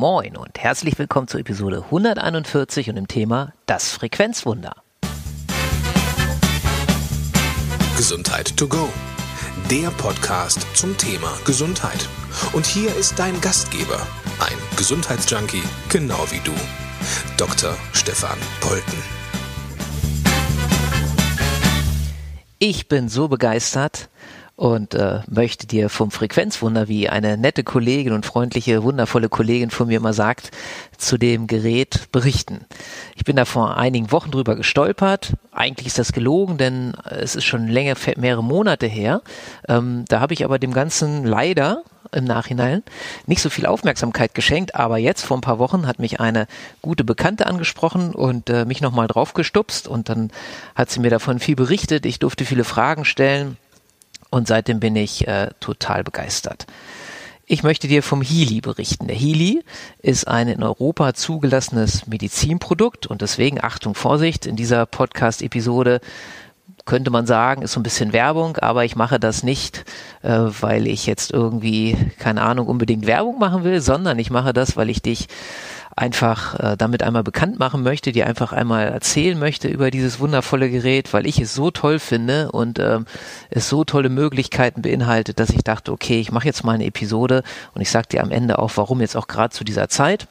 Moin und herzlich willkommen zur Episode 141 und dem Thema Das Frequenzwunder. Gesundheit to go. Der Podcast zum Thema Gesundheit. Und hier ist dein Gastgeber, ein Gesundheitsjunkie, genau wie du, Dr. Stefan Polten. Ich bin so begeistert, und äh, möchte dir vom Frequenzwunder, wie eine nette Kollegin und freundliche, wundervolle Kollegin von mir immer sagt, zu dem Gerät berichten. Ich bin da vor einigen Wochen drüber gestolpert. Eigentlich ist das gelogen, denn es ist schon länger, mehrere Monate her. Ähm, da habe ich aber dem Ganzen leider im Nachhinein nicht so viel Aufmerksamkeit geschenkt, aber jetzt vor ein paar Wochen hat mich eine gute Bekannte angesprochen und äh, mich nochmal draufgestupst und dann hat sie mir davon viel berichtet. Ich durfte viele Fragen stellen und seitdem bin ich äh, total begeistert. Ich möchte dir vom Healy berichten. Der Healy ist ein in Europa zugelassenes Medizinprodukt und deswegen Achtung, Vorsicht, in dieser Podcast-Episode könnte man sagen, ist so ein bisschen Werbung, aber ich mache das nicht, äh, weil ich jetzt irgendwie, keine Ahnung, unbedingt Werbung machen will, sondern ich mache das, weil ich dich einfach äh, damit einmal bekannt machen möchte, dir einfach einmal erzählen möchte über dieses wundervolle Gerät, weil ich es so toll finde und ähm, es so tolle Möglichkeiten beinhaltet, dass ich dachte, okay, ich mache jetzt mal eine Episode und ich sage dir am Ende auch, warum jetzt auch gerade zu dieser Zeit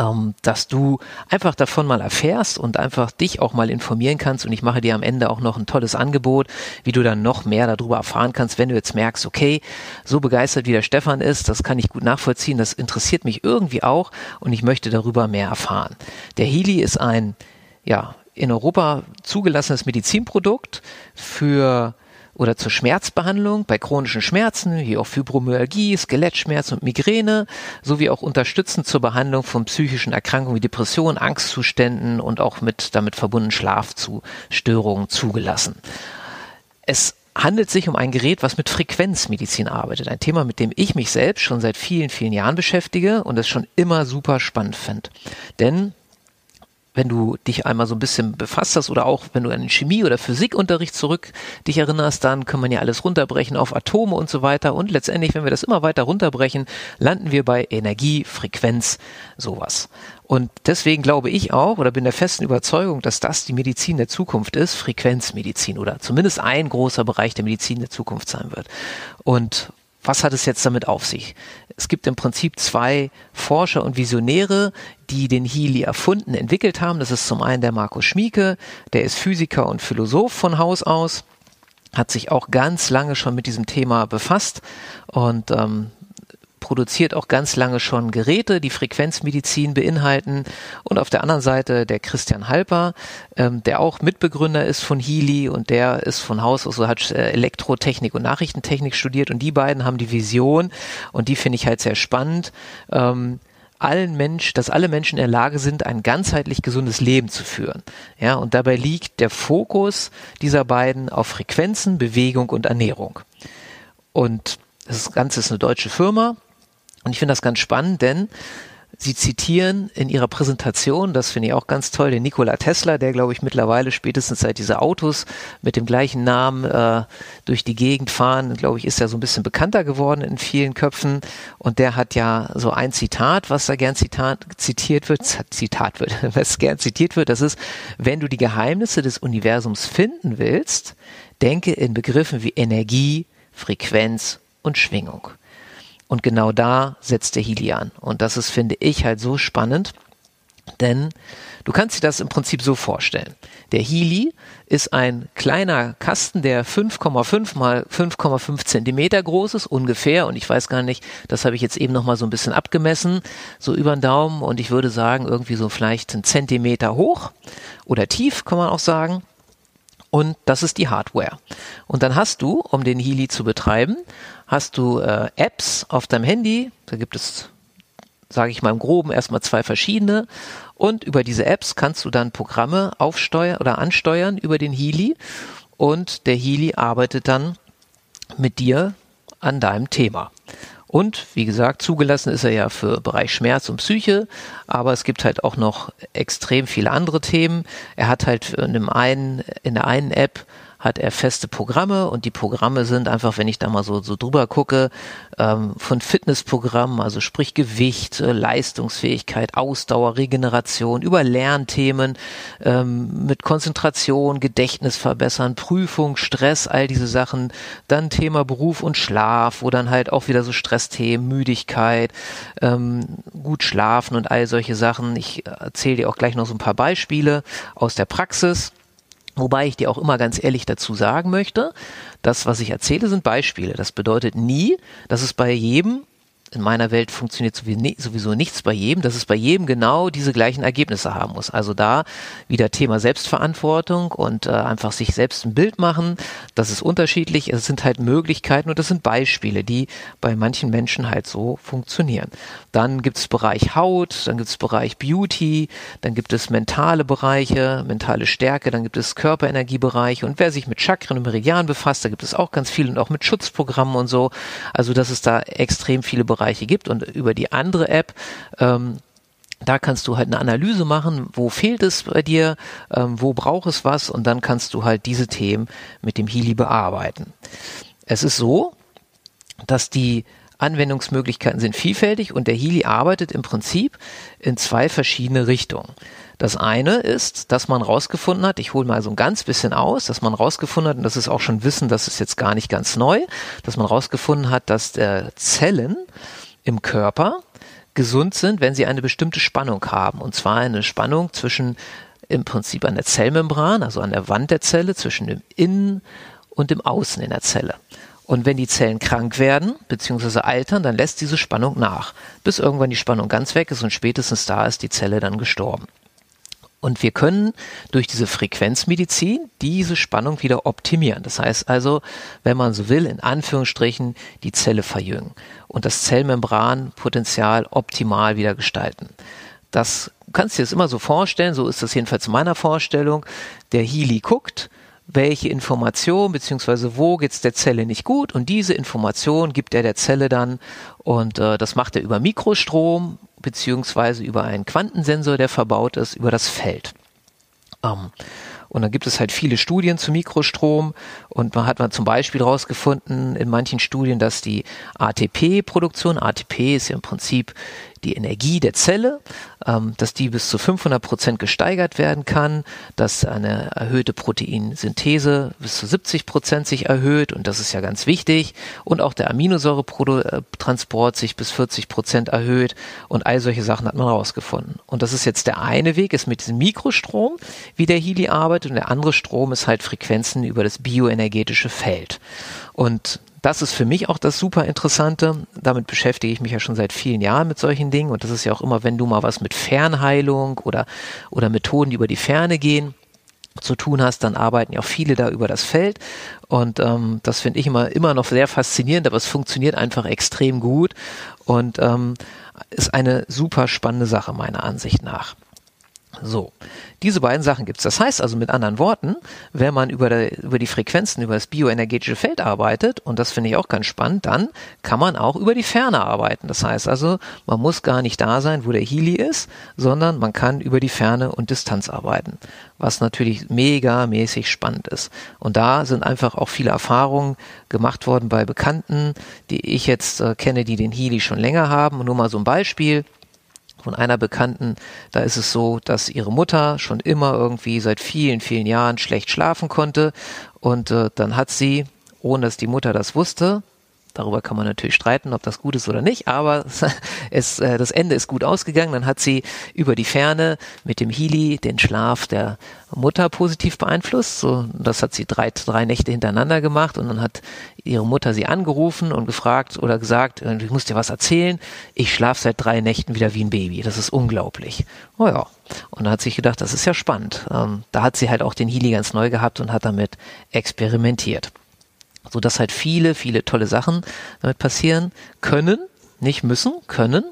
ähm, dass du einfach davon mal erfährst und einfach dich auch mal informieren kannst. Und ich mache dir am Ende auch noch ein tolles Angebot, wie du dann noch mehr darüber erfahren kannst, wenn du jetzt merkst, okay, so begeistert wie der Stefan ist, das kann ich gut nachvollziehen, das interessiert mich irgendwie auch und ich möchte darüber mehr erfahren. Der Healy ist ein, ja, in Europa zugelassenes Medizinprodukt für oder zur Schmerzbehandlung bei chronischen Schmerzen, wie auch Fibromyalgie, Skelettschmerz und Migräne, sowie auch unterstützend zur Behandlung von psychischen Erkrankungen wie Depressionen, Angstzuständen und auch mit damit verbundenen Schlafstörungen zugelassen. Es handelt sich um ein Gerät, was mit Frequenzmedizin arbeitet. Ein Thema, mit dem ich mich selbst schon seit vielen, vielen Jahren beschäftige und es schon immer super spannend finde. Denn wenn du dich einmal so ein bisschen befasst hast oder auch wenn du an den Chemie- oder Physikunterricht zurück dich erinnerst, dann kann man ja alles runterbrechen auf Atome und so weiter und letztendlich, wenn wir das immer weiter runterbrechen, landen wir bei Energie, Frequenz, sowas. Und deswegen glaube ich auch oder bin der festen Überzeugung, dass das die Medizin der Zukunft ist, Frequenzmedizin oder zumindest ein großer Bereich der Medizin der Zukunft sein wird. Und was hat es jetzt damit auf sich? Es gibt im Prinzip zwei Forscher und Visionäre, die den Healy erfunden, entwickelt haben. Das ist zum einen der Markus Schmieke, der ist Physiker und Philosoph von Haus aus, hat sich auch ganz lange schon mit diesem Thema befasst und ähm, produziert auch ganz lange schon Geräte, die Frequenzmedizin beinhalten. Und auf der anderen Seite der Christian Halper, ähm, der auch Mitbegründer ist von Healy und der ist von Haus aus, also hat äh, Elektrotechnik und Nachrichtentechnik studiert. Und die beiden haben die Vision und die finde ich halt sehr spannend. Ähm, allen Mensch, dass alle Menschen in der Lage sind, ein ganzheitlich gesundes Leben zu führen. Ja, und dabei liegt der Fokus dieser beiden auf Frequenzen, Bewegung und Ernährung. Und das Ganze ist eine deutsche Firma, und ich finde das ganz spannend, denn Sie zitieren in ihrer Präsentation, das finde ich auch ganz toll, den Nikola Tesla, der glaube ich mittlerweile spätestens seit diese Autos mit dem gleichen Namen äh, durch die Gegend fahren, glaube ich, ist ja so ein bisschen bekannter geworden in vielen Köpfen. Und der hat ja so ein Zitat, was da gern Zitat, zitiert wird, Zitat wird, was gern zitiert wird, das ist, wenn du die Geheimnisse des Universums finden willst, denke in Begriffen wie Energie, Frequenz und Schwingung. Und genau da setzt der Healy an. Und das ist, finde ich, halt so spannend, denn du kannst dir das im Prinzip so vorstellen. Der Healy ist ein kleiner Kasten, der 5,5 mal 5,5 Zentimeter groß ist, ungefähr. Und ich weiß gar nicht, das habe ich jetzt eben nochmal so ein bisschen abgemessen, so über den Daumen. Und ich würde sagen, irgendwie so vielleicht ein Zentimeter hoch oder tief, kann man auch sagen. Und das ist die Hardware. Und dann hast du, um den Healy zu betreiben, hast du äh, Apps auf deinem Handy. Da gibt es, sage ich mal im Groben, erstmal zwei verschiedene. Und über diese Apps kannst du dann Programme aufsteuern oder ansteuern über den Healy. Und der Healy arbeitet dann mit dir an deinem Thema. Und wie gesagt, zugelassen ist er ja für Bereich Schmerz und Psyche, aber es gibt halt auch noch extrem viele andere Themen. Er hat halt in dem einen, in der einen App hat er feste Programme und die Programme sind einfach, wenn ich da mal so, so drüber gucke, ähm, von Fitnessprogrammen, also sprich Gewicht, äh, Leistungsfähigkeit, Ausdauer, Regeneration, über Lernthemen, ähm, mit Konzentration, Gedächtnis verbessern, Prüfung, Stress, all diese Sachen, dann Thema Beruf und Schlaf, wo dann halt auch wieder so Stressthemen, Müdigkeit, ähm, gut schlafen und all solche Sachen. Ich erzähle dir auch gleich noch so ein paar Beispiele aus der Praxis. Wobei ich dir auch immer ganz ehrlich dazu sagen möchte, das, was ich erzähle, sind Beispiele. Das bedeutet nie, dass es bei jedem in meiner Welt funktioniert sowieso nichts bei jedem, dass es bei jedem genau diese gleichen Ergebnisse haben muss. Also da wieder Thema Selbstverantwortung und äh, einfach sich selbst ein Bild machen. Das ist unterschiedlich. Es sind halt Möglichkeiten und das sind Beispiele, die bei manchen Menschen halt so funktionieren. Dann gibt es Bereich Haut, dann gibt es Bereich Beauty, dann gibt es mentale Bereiche, mentale Stärke, dann gibt es Körperenergiebereiche und wer sich mit Chakren und Meridianen befasst, da gibt es auch ganz viel und auch mit Schutzprogrammen und so. Also dass es da extrem viele Bereiche Bereiche gibt und über die andere App ähm, da kannst du halt eine Analyse machen, wo fehlt es bei dir, ähm, wo braucht es was und dann kannst du halt diese Themen mit dem Healy bearbeiten. Es ist so, dass die Anwendungsmöglichkeiten sind vielfältig und der Healy arbeitet im Prinzip in zwei verschiedene Richtungen. Das eine ist, dass man rausgefunden hat, ich hole mal so ein ganz bisschen aus, dass man rausgefunden hat, und das ist auch schon Wissen, das ist jetzt gar nicht ganz neu, dass man rausgefunden hat, dass äh, Zellen im Körper gesund sind, wenn sie eine bestimmte Spannung haben. Und zwar eine Spannung zwischen im Prinzip an der Zellmembran, also an der Wand der Zelle, zwischen dem Innen und dem Außen in der Zelle. Und wenn die Zellen krank werden bzw. altern, dann lässt diese Spannung nach, bis irgendwann die Spannung ganz weg ist und spätestens da ist die Zelle dann gestorben. Und wir können durch diese Frequenzmedizin diese Spannung wieder optimieren. Das heißt also, wenn man so will, in Anführungsstrichen die Zelle verjüngen und das Zellmembranpotenzial optimal wieder gestalten. Das kannst du dir das immer so vorstellen, so ist das jedenfalls meiner Vorstellung. Der Healy guckt, welche Information beziehungsweise wo geht's der Zelle nicht gut und diese Information gibt er der Zelle dann und äh, das macht er über Mikrostrom beziehungsweise über einen Quantensensor, der verbaut ist, über das Feld. Ähm, und dann gibt es halt viele Studien zu Mikrostrom und man hat man zum Beispiel herausgefunden in manchen Studien, dass die ATP-Produktion, ATP ist ja im Prinzip die Energie der Zelle, ähm, dass die bis zu 500 Prozent gesteigert werden kann, dass eine erhöhte Proteinsynthese bis zu 70 Prozent sich erhöht und das ist ja ganz wichtig und auch der Aminosäuretransport sich bis 40 Prozent erhöht und all solche Sachen hat man herausgefunden. Und das ist jetzt der eine Weg, ist mit diesem Mikrostrom, wie der Healy arbeitet und der andere Strom ist halt Frequenzen über das bioenergetische Feld. Und das ist für mich auch das super Interessante. Damit beschäftige ich mich ja schon seit vielen Jahren mit solchen Dingen. Und das ist ja auch immer, wenn du mal was mit Fernheilung oder, oder Methoden, die über die Ferne gehen, zu tun hast, dann arbeiten ja auch viele da über das Feld. Und ähm, das finde ich immer, immer noch sehr faszinierend, aber es funktioniert einfach extrem gut und ähm, ist eine super spannende Sache meiner Ansicht nach. So, diese beiden Sachen gibt's. Das heißt also mit anderen Worten, wenn man über, der, über die Frequenzen, über das bioenergetische Feld arbeitet, und das finde ich auch ganz spannend, dann kann man auch über die Ferne arbeiten. Das heißt also, man muss gar nicht da sein, wo der Healy ist, sondern man kann über die Ferne und Distanz arbeiten, was natürlich mega mäßig spannend ist. Und da sind einfach auch viele Erfahrungen gemacht worden bei Bekannten, die ich jetzt äh, kenne, die den Healy schon länger haben. Und nur mal so ein Beispiel von einer Bekannten, da ist es so, dass ihre Mutter schon immer irgendwie seit vielen, vielen Jahren schlecht schlafen konnte. Und äh, dann hat sie, ohne dass die Mutter das wusste, Darüber kann man natürlich streiten, ob das gut ist oder nicht, aber es, äh, das Ende ist gut ausgegangen. Dann hat sie über die Ferne mit dem Healy den Schlaf der Mutter positiv beeinflusst. So, das hat sie drei, drei Nächte hintereinander gemacht und dann hat ihre Mutter sie angerufen und gefragt oder gesagt, äh, ich muss dir was erzählen. Ich schlafe seit drei Nächten wieder wie ein Baby. Das ist unglaublich. Oh ja. Und da hat sich gedacht, das ist ja spannend. Ähm, da hat sie halt auch den Healy ganz neu gehabt und hat damit experimentiert so dass halt viele, viele tolle Sachen damit passieren können, nicht müssen, können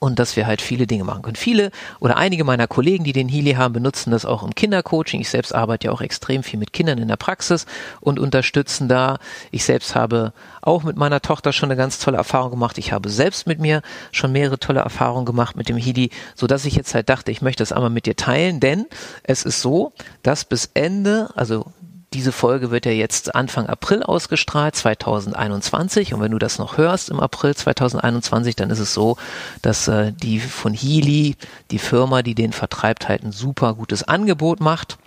und dass wir halt viele Dinge machen können. Viele oder einige meiner Kollegen, die den Healy haben, benutzen das auch im Kindercoaching. Ich selbst arbeite ja auch extrem viel mit Kindern in der Praxis und unterstützen da. Ich selbst habe auch mit meiner Tochter schon eine ganz tolle Erfahrung gemacht. Ich habe selbst mit mir schon mehrere tolle Erfahrungen gemacht mit dem Healy, so dass ich jetzt halt dachte, ich möchte das einmal mit dir teilen, denn es ist so, dass bis Ende, also diese Folge wird ja jetzt Anfang April ausgestrahlt, 2021. Und wenn du das noch hörst im April 2021, dann ist es so, dass äh, die von Healy, die Firma, die den vertreibt, halt ein super gutes Angebot macht.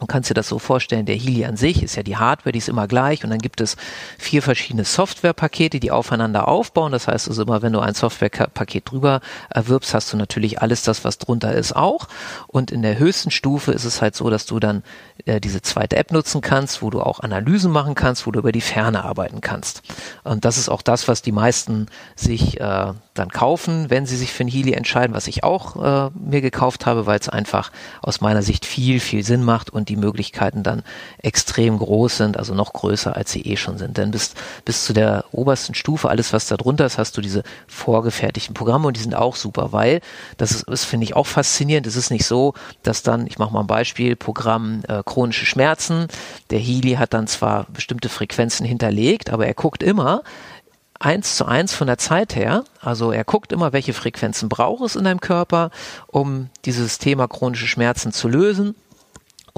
Du kannst dir das so vorstellen, der Healy an sich ist ja die Hardware, die ist immer gleich und dann gibt es vier verschiedene Softwarepakete, die aufeinander aufbauen. Das heißt also immer, wenn du ein Softwarepaket drüber erwirbst, hast du natürlich alles das, was drunter ist, auch. Und in der höchsten Stufe ist es halt so, dass du dann äh, diese zweite App nutzen kannst, wo du auch Analysen machen kannst, wo du über die Ferne arbeiten kannst. Und das ist auch das, was die meisten sich äh, dann kaufen, wenn sie sich für ein Healy entscheiden, was ich auch äh, mir gekauft habe, weil es einfach aus meiner Sicht viel, viel Sinn macht und die Möglichkeiten dann extrem groß sind, also noch größer, als sie eh schon sind. Denn bis, bis zu der obersten Stufe, alles was da drunter ist, hast du diese vorgefertigten Programme und die sind auch super, weil das ist, ist finde ich, auch faszinierend. Es ist nicht so, dass dann, ich mache mal ein Beispiel, Programm äh, chronische Schmerzen, der Healy hat dann zwar bestimmte Frequenzen hinterlegt, aber er guckt immer, eins zu eins von der Zeit her. Also er guckt immer, welche Frequenzen braucht es in deinem Körper, um dieses Thema chronische Schmerzen zu lösen.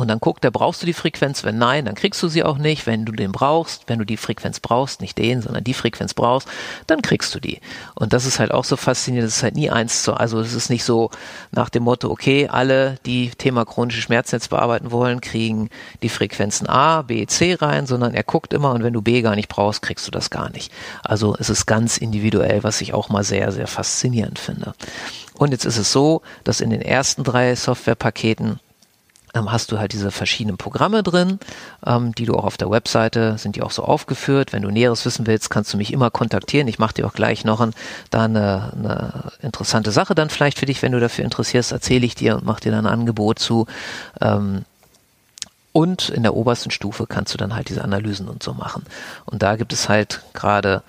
Und dann guckt er, brauchst du die Frequenz? Wenn nein, dann kriegst du sie auch nicht. Wenn du den brauchst, wenn du die Frequenz brauchst, nicht den, sondern die Frequenz brauchst, dann kriegst du die. Und das ist halt auch so faszinierend. Das ist halt nie eins zu, also es ist nicht so nach dem Motto, okay, alle, die Thema chronische Schmerzen jetzt bearbeiten wollen, kriegen die Frequenzen A, B, C rein, sondern er guckt immer und wenn du B gar nicht brauchst, kriegst du das gar nicht. Also es ist ganz individuell, was ich auch mal sehr, sehr faszinierend finde. Und jetzt ist es so, dass in den ersten drei Softwarepaketen hast du halt diese verschiedenen Programme drin, ähm, die du auch auf der Webseite sind die auch so aufgeführt. Wenn du Näheres wissen willst, kannst du mich immer kontaktieren. Ich mache dir auch gleich noch ein, da eine, eine interessante Sache dann vielleicht für dich, wenn du dafür interessierst, erzähle ich dir und mache dir dann ein Angebot zu. Ähm, und in der obersten Stufe kannst du dann halt diese Analysen und so machen. Und da gibt es halt gerade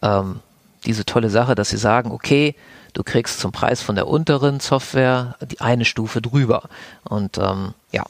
ähm, diese tolle Sache, dass sie sagen, okay, du kriegst zum Preis von der unteren Software die eine Stufe drüber. Und ähm, ja,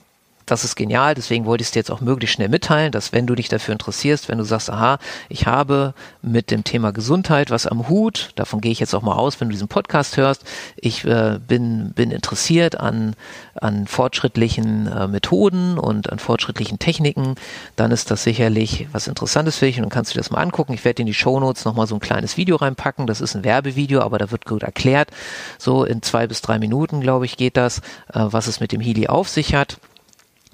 das ist genial, deswegen wollte ich es dir jetzt auch möglichst schnell mitteilen, dass wenn du dich dafür interessierst, wenn du sagst, aha, ich habe mit dem Thema Gesundheit was am Hut, davon gehe ich jetzt auch mal aus, wenn du diesen Podcast hörst, ich äh, bin, bin interessiert an, an fortschrittlichen äh, Methoden und an fortschrittlichen Techniken, dann ist das sicherlich was Interessantes für dich und dann kannst du dir das mal angucken. Ich werde in die Shownotes nochmal so ein kleines Video reinpacken, das ist ein Werbevideo, aber da wird gut erklärt, so in zwei bis drei Minuten, glaube ich, geht das, äh, was es mit dem Healy auf sich hat.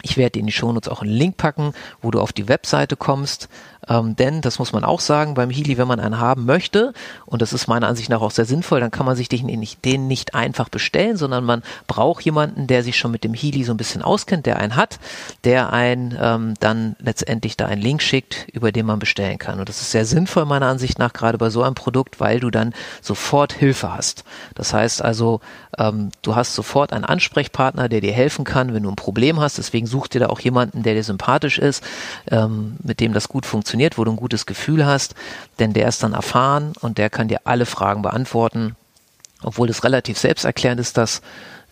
Ich werde in die Shownotes auch einen Link packen, wo du auf die Webseite kommst. Ähm, denn, das muss man auch sagen, beim Healy, wenn man einen haben möchte, und das ist meiner Ansicht nach auch sehr sinnvoll, dann kann man sich den nicht, den nicht einfach bestellen, sondern man braucht jemanden, der sich schon mit dem Healy so ein bisschen auskennt, der einen hat, der einen ähm, dann letztendlich da einen Link schickt, über den man bestellen kann. Und das ist sehr sinnvoll meiner Ansicht nach, gerade bei so einem Produkt, weil du dann sofort Hilfe hast. Das heißt also, ähm, du hast sofort einen Ansprechpartner, der dir helfen kann, wenn du ein Problem hast. Deswegen such dir da auch jemanden, der dir sympathisch ist, ähm, mit dem das gut funktioniert, wo du ein gutes Gefühl hast, denn der ist dann erfahren und der kann dir alle Fragen beantworten. Obwohl es relativ selbsterklärend ist, dass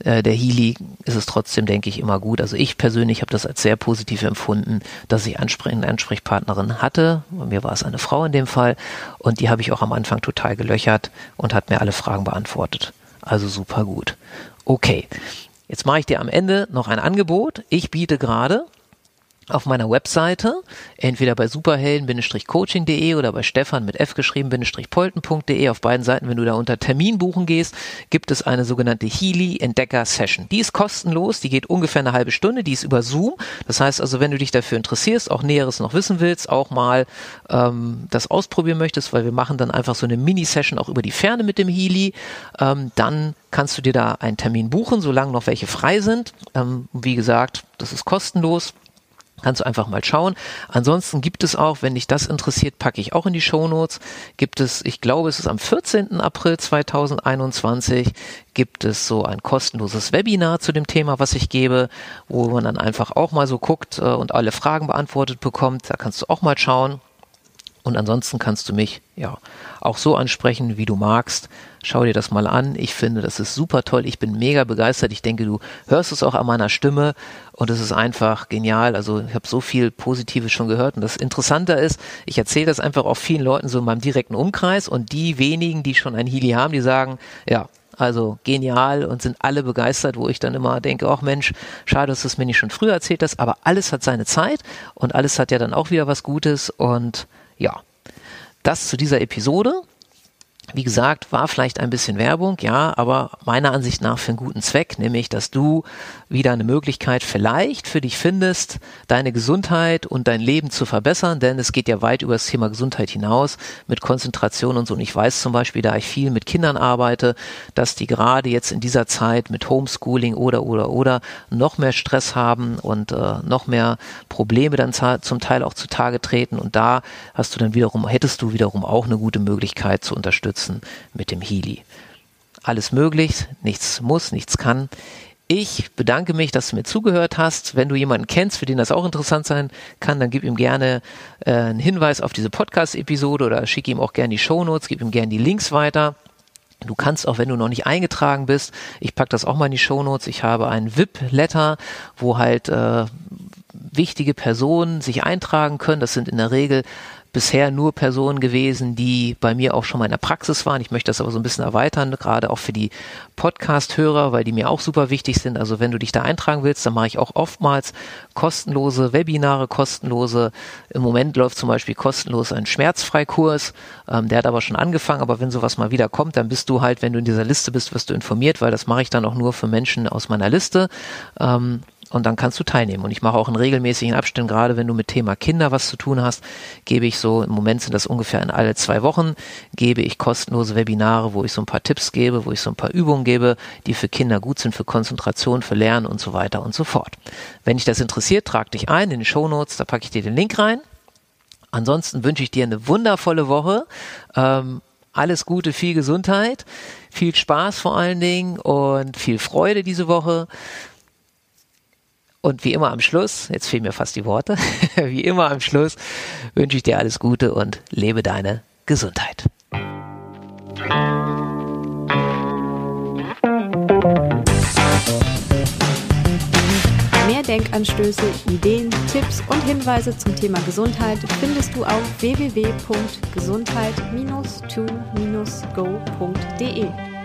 äh, der Healy ist es trotzdem, denke ich, immer gut. Also ich persönlich habe das als sehr positiv empfunden, dass ich ansprechende Ansprechpartnerin hatte. Bei mir war es eine Frau in dem Fall und die habe ich auch am Anfang total gelöchert und hat mir alle Fragen beantwortet. Also super gut. Okay. Jetzt mache ich dir am Ende noch ein Angebot. Ich biete gerade auf meiner Webseite, entweder bei superhelden-coaching.de oder bei Stefan mit f geschrieben-polten.de. Auf beiden Seiten, wenn du da unter Termin buchen gehst, gibt es eine sogenannte Healy Entdecker Session. Die ist kostenlos, die geht ungefähr eine halbe Stunde, die ist über Zoom. Das heißt also, wenn du dich dafür interessierst, auch Näheres noch wissen willst, auch mal ähm, das ausprobieren möchtest, weil wir machen dann einfach so eine Mini-Session auch über die Ferne mit dem Healy, ähm, dann kannst du dir da einen Termin buchen, solange noch welche frei sind. Ähm, wie gesagt, das ist kostenlos. Kannst du einfach mal schauen. Ansonsten gibt es auch, wenn dich das interessiert, packe ich auch in die Show Notes. Gibt es, ich glaube, es ist am 14. April 2021, gibt es so ein kostenloses Webinar zu dem Thema, was ich gebe, wo man dann einfach auch mal so guckt äh, und alle Fragen beantwortet bekommt. Da kannst du auch mal schauen. Und ansonsten kannst du mich ja auch so ansprechen, wie du magst. Schau dir das mal an. Ich finde, das ist super toll. Ich bin mega begeistert. Ich denke, du hörst es auch an meiner Stimme und es ist einfach genial. Also ich habe so viel Positives schon gehört und das Interessante ist, ich erzähle das einfach auch vielen Leuten so in meinem direkten Umkreis und die wenigen, die schon ein Healy haben, die sagen, ja, Also genial und sind alle begeistert, wo ich dann immer denke, ach Mensch, schade, dass du es mir nicht schon früher erzählt hast, aber alles hat seine Zeit und alles hat ja dann auch wieder was Gutes und ja, das zu dieser Episode. Wie gesagt, war vielleicht ein bisschen Werbung, ja, aber meiner Ansicht nach für einen guten Zweck, nämlich, dass du wieder eine Möglichkeit vielleicht für dich findest, deine Gesundheit und dein Leben zu verbessern, denn es geht ja weit über das Thema Gesundheit hinaus mit Konzentration und so. Und ich weiß zum Beispiel, da ich viel mit Kindern arbeite, dass die gerade jetzt in dieser Zeit mit Homeschooling oder, oder, oder noch mehr Stress haben und äh, noch mehr Probleme dann zum Teil auch zutage treten. Und da hast du dann wiederum, hättest du wiederum auch eine gute Möglichkeit zu unterstützen unterstützen mit dem Healy. Alles möglich, nichts muss, nichts kann. Ich bedanke mich, dass du mir zugehört hast. Wenn du jemanden kennst, für den das auch interessant sein kann, dann gib ihm gerne äh, einen Hinweis auf diese Podcast-Episode oder schick ihm auch gerne die Shownotes, gib ihm gerne die Links weiter. Du kannst auch, wenn du noch nicht eingetragen bist, ich packe das auch mal in die Shownotes, ich habe ein VIP-Letter, wo halt äh, wichtige Personen sich eintragen können. Das sind in der Regel bisher nur Personen gewesen, die bei mir auch schon mal in der Praxis waren. Ich möchte das aber so ein bisschen erweitern, gerade auch für die Podcast-Hörer, weil die mir auch super wichtig sind. Also wenn du dich da eintragen willst, dann mache ich auch oftmals kostenlose Webinare, kostenlose. Im Moment läuft zum Beispiel kostenlos ein Schmerzfreikurs. Ähm, der hat aber schon angefangen, aber wenn sowas mal wieder kommt, dann bist du halt, wenn du in dieser Liste bist, wirst du informiert, weil das mache ich dann auch nur für Menschen aus meiner Liste. Ähm, und dann kannst du teilnehmen. Und ich mache auch in regelmäßigen Abständen, gerade wenn du mit Thema Kinder was zu tun hast, gebe ich so, im Moment sind das ungefähr in alle zwei Wochen, gebe ich kostenlose Webinare, wo ich so ein paar Tipps gebe, wo ich so ein paar Übungen gebe, die für Kinder gut sind, für Konzentration, für Lernen und so weiter und so fort. Wenn dich das interessiert, trag dich ein in den Show Notes, da packe ich dir den Link rein. Ansonsten wünsche ich dir eine wundervolle Woche. Ähm, alles Gute, viel Gesundheit, viel Spaß vor allen Dingen und viel Freude diese Woche. Und wie immer am Schluss, jetzt fehlen mir fast die Worte, wie immer am Schluss wünsche ich dir alles Gute und lebe deine Gesundheit. Mehr Denkanstöße, Ideen, Tipps und Hinweise zum Thema Gesundheit findest du auf www.gesundheit-to-go.de.